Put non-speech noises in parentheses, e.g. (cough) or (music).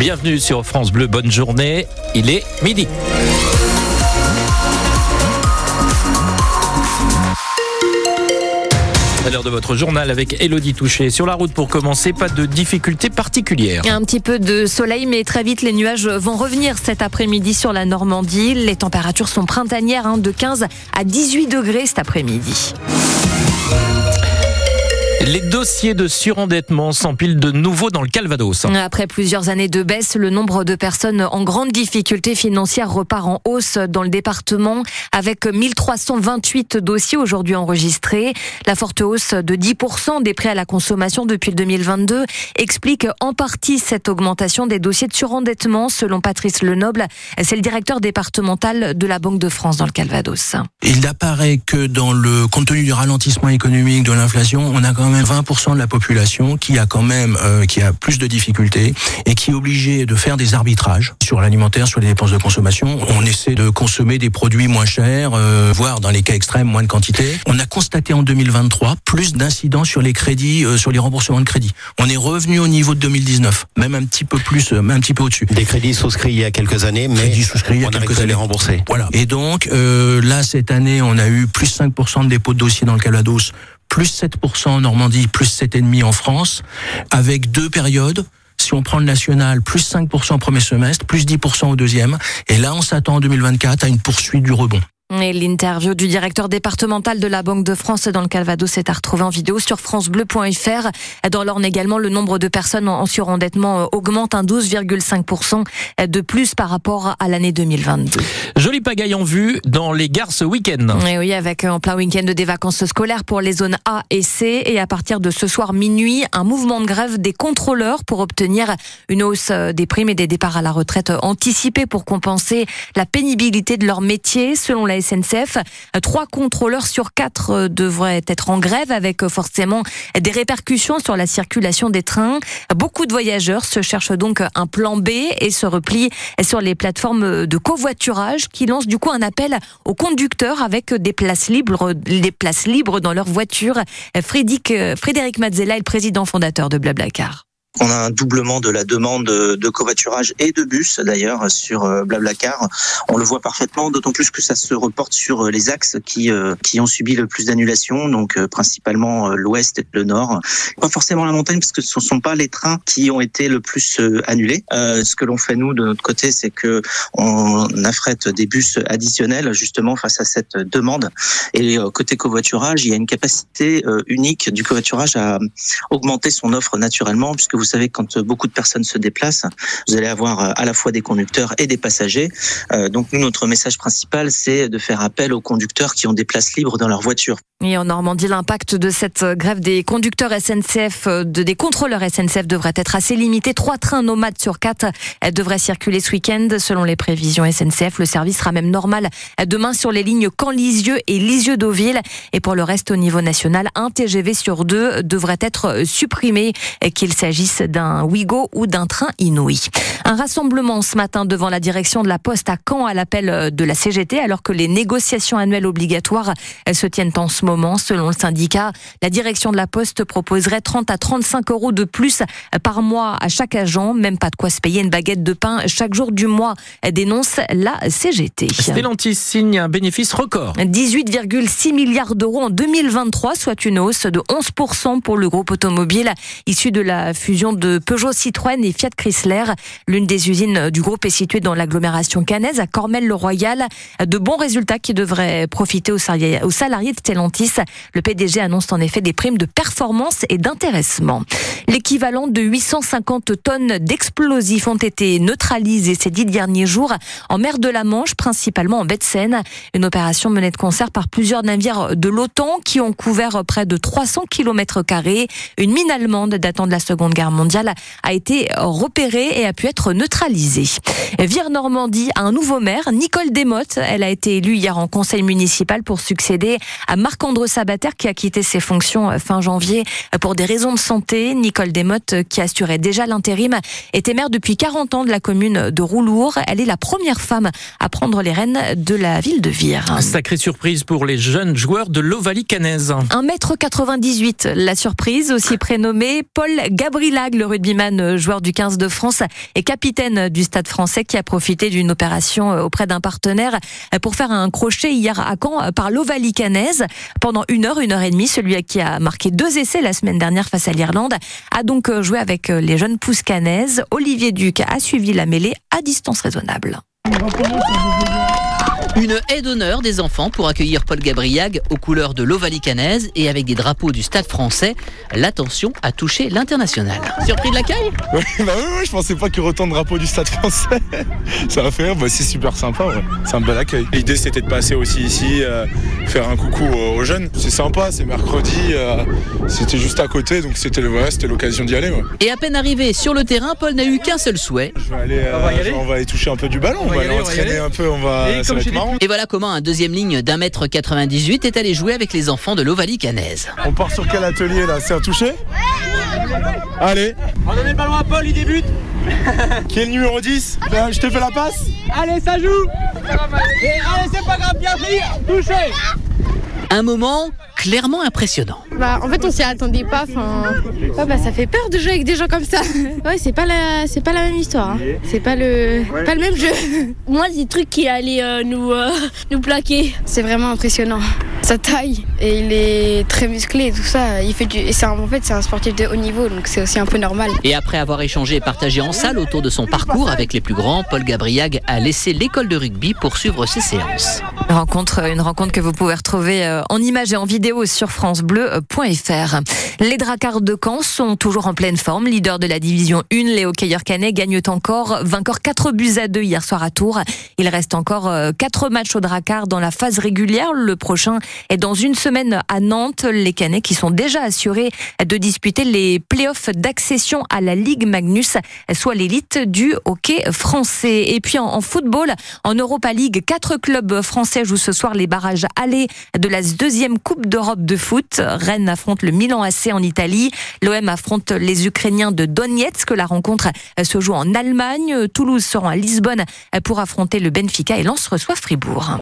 Bienvenue sur France Bleu, bonne journée. Il est midi. À l'heure de votre journal avec Elodie Touché. Sur la route pour commencer, pas de difficultés particulières. Un petit peu de soleil, mais très vite les nuages vont revenir cet après-midi sur la Normandie. Les températures sont printanières, hein, de 15 à 18 degrés cet après-midi. Les dossiers de surendettement s'empilent de nouveau dans le Calvados. Après plusieurs années de baisse, le nombre de personnes en grande difficulté financière repart en hausse dans le département avec 1328 dossiers aujourd'hui enregistrés. La forte hausse de 10% des prêts à la consommation depuis le 2022 explique en partie cette augmentation des dossiers de surendettement selon Patrice Lenoble. C'est le directeur départemental de la Banque de France dans le Calvados. Il apparaît que dans le compte tenu du ralentissement économique, de l'inflation, on a quand même 20% de la population qui a quand même euh, qui a plus de difficultés et qui est obligé de faire des arbitrages sur l'alimentaire, sur les dépenses de consommation. On essaie de consommer des produits moins chers, euh, voire dans les cas extrêmes moins de quantité. On a constaté en 2023 plus d'incidents sur les crédits, euh, sur les remboursements de crédits. On est revenu au niveau de 2019, même un petit peu plus, même un petit peu au-dessus. Des crédits souscrits il y a quelques années, mais crédits souscrits il y a quelques années rembourser. Voilà. Et donc là cette année, on a eu plus 5% de dépôts de dossiers dans le Calvados plus 7% en Normandie, plus 7,5% en France, avec deux périodes. Si on prend le national, plus 5% au premier semestre, plus 10% au deuxième. Et là, on s'attend en 2024 à une poursuite du rebond. Et l'interview du directeur départemental de la Banque de France dans le Calvados est à retrouver en vidéo sur francebleu.fr. Dans l'Orne également, le nombre de personnes en surendettement augmente un 12,5% de plus par rapport à l'année 2022. Jolie pagaille en vue dans les gares ce week-end. Et oui, avec en plein week-end des vacances scolaires pour les zones A et C. Et à partir de ce soir minuit, un mouvement de grève des contrôleurs pour obtenir une hausse des primes et des départs à la retraite anticipés pour compenser la pénibilité de leur métier. Selon la SNCF, trois contrôleurs sur quatre devraient être en grève avec forcément des répercussions sur la circulation des trains. Beaucoup de voyageurs se cherchent donc un plan B et se replient sur les plateformes de covoiturage qui lancent du coup un appel aux conducteurs avec des places libres, des places libres dans leur voiture. Frédéric, Frédéric Mazzella est le président fondateur de Blablacar. On a un doublement de la demande de covoiturage et de bus d'ailleurs sur Blablacar. On le voit parfaitement, d'autant plus que ça se reporte sur les axes qui qui ont subi le plus d'annulations, donc principalement l'ouest et le nord. Pas forcément la montagne parce que ce ne sont pas les trains qui ont été le plus annulés. Euh, ce que l'on fait nous de notre côté, c'est que on affrète des bus additionnels justement face à cette demande. Et côté covoiturage, il y a une capacité unique du covoiturage à augmenter son offre naturellement puisque vous savez, quand beaucoup de personnes se déplacent, vous allez avoir à la fois des conducteurs et des passagers. Donc nous, notre message principal, c'est de faire appel aux conducteurs qui ont des places libres dans leur voiture. Et en Normandie, l'impact de cette grève des conducteurs SNCF, de, des contrôleurs SNCF devrait être assez limité. Trois trains nomades sur quatre devraient circuler ce week-end. Selon les prévisions SNCF, le service sera même normal demain sur les lignes Caen-Lisieux et Lisieux-Deauville. Et pour le reste, au niveau national, un TGV sur deux devrait être supprimé, qu'il s'agisse d'un Ouigo ou d'un train Inouï. Un rassemblement ce matin devant la direction de la Poste à Caen à l'appel de la CGT alors que les négociations annuelles obligatoires se tiennent en ce moment. Selon le syndicat, la direction de la Poste proposerait 30 à 35 euros de plus par mois à chaque agent. Même pas de quoi se payer une baguette de pain chaque jour du mois, dénonce la CGT. Stellantis signe un bénéfice record. 18,6 milliards d'euros en 2023, soit une hausse de 11% pour le groupe automobile issu de la fusion de Peugeot, Citroën et Fiat Chrysler. L'une des usines du groupe est située dans l'agglomération cannaise, à Cormel-le-Royal. De bons résultats qui devraient profiter aux salariés de Stellantis. Le PDG annonce en effet des primes de performance et d'intéressement. L'équivalent de 850 tonnes d'explosifs ont été neutralisés ces dix derniers jours en mer de la Manche, principalement en baie de Seine. Une opération menée de concert par plusieurs navires de l'OTAN qui ont couvert près de 300 km carrés. Une mine allemande datant de la Seconde Guerre mondiale a été repérée et a pu être neutralisée. Vire Normandie a un nouveau maire, Nicole Desmottes. Elle a été élue hier en conseil municipal pour succéder à Marc-André Sabater qui a quitté ses fonctions fin janvier pour des raisons de santé. Nicole Desmottes, qui assurait déjà l'intérim, était maire depuis 40 ans de la commune de Roulour. Elle est la première femme à prendre les rênes de la ville de Vire. Sacrée surprise pour les jeunes joueurs de l'Ovalie Canaise. 1m98, la surprise, aussi prénommé Paul Gabriel Le rugbyman joueur du 15 de France et capitaine du Stade français qui a profité d'une opération auprès d'un partenaire pour faire un crochet hier à Caen par l'Ovalie canaise. Pendant une heure, une heure et demie, celui qui a marqué deux essais la semaine dernière face à l'Irlande a donc joué avec les jeunes pousses canaises. Olivier Duc a suivi la mêlée à distance raisonnable. Une haie d'honneur des enfants pour accueillir Paul Gabriag aux couleurs de l'Ovalie canaise et avec des drapeaux du Stade français. L'attention a touché l'international. Surpris de l'accueil? Oui, bah oui, oui, je pensais pas qu'il y aurait autant de drapeaux du Stade français. (laughs) Ça va faire, bah, c'est super sympa, ouais. c'est un bel accueil. L'idée c'était de passer aussi ici, euh, faire un coucou aux, jeunes. C'est sympa, c'est mercredi, euh, c'était juste à côté, donc c'était ouais, c'était l'occasion d'y aller. Ouais. Et à peine arrivé sur le terrain, Paul n'a eu qu'un seul souhait. Je vais aller, euh, On va y aller? on va aller toucher un peu du ballon, on, va aller entraîner un peu, on va. Et ça comme Et voilà comment un deuxième ligne d'un mètre 98 est allé jouer avec les enfants de l'Ovalie canaise. On part sur quel atelier là? C'est un toucher? Allez. On donne le ballon à Paul, il débute. Qui est le numéro 10 Ben, Je te fais la passe Allez, ça joue. Et allez, c'est pas grave, bien pris. Touché. Un moment clairement impressionnant. Bah, en fait, on s'y attendait pas. Enfin, ouais, bah, ça fait peur de jouer avec des gens comme ça. (laughs) Ouais, c'est pas la, c'est pas la même histoire. hein. C'est pas le, pas le même jeu. (laughs) Moi, des trucs qui allaient euh, nous, euh, (laughs) nous plaquer. C'est vraiment impressionnant. Sa taille et il est très musclé et tout ça. Il fait du, et c'est un- en fait, c'est un sportif de haut niveau, donc c'est aussi un peu normal. Et après avoir échangé et partagé en salle autour de son parcours avec les plus grands, Paul Gabriag a laissé l'école de rugby poursuivre ses séances. Une rencontre, une rencontre que vous pouvez retrouver euh, en images et en vidéo sur francebleu.fr. Les Dracards de Caen sont toujours en pleine forme. Leader de la division 1, les hockeyeurs canets gagnent encore, vainqueur 4 buts à 2 hier soir à Tours. Il reste encore 4 matchs aux Dracards dans la phase régulière. Le prochain est dans une semaine à Nantes. Les canets qui sont déjà assurés de disputer les playoffs d'accession à la Ligue Magnus, soit l'élite du hockey français. Et puis en, football, en Europa League, quatre clubs français jouent ce soir les barrages allés de la deuxième Coupe d'Europe de foot. Rennes affronte le Milan AC en Italie. L'OM affronte les Ukrainiens de Donetsk. La rencontre se joue en Allemagne. Toulouse sera à Lisbonne pour affronter le Benfica et Lens reçoit Fribourg.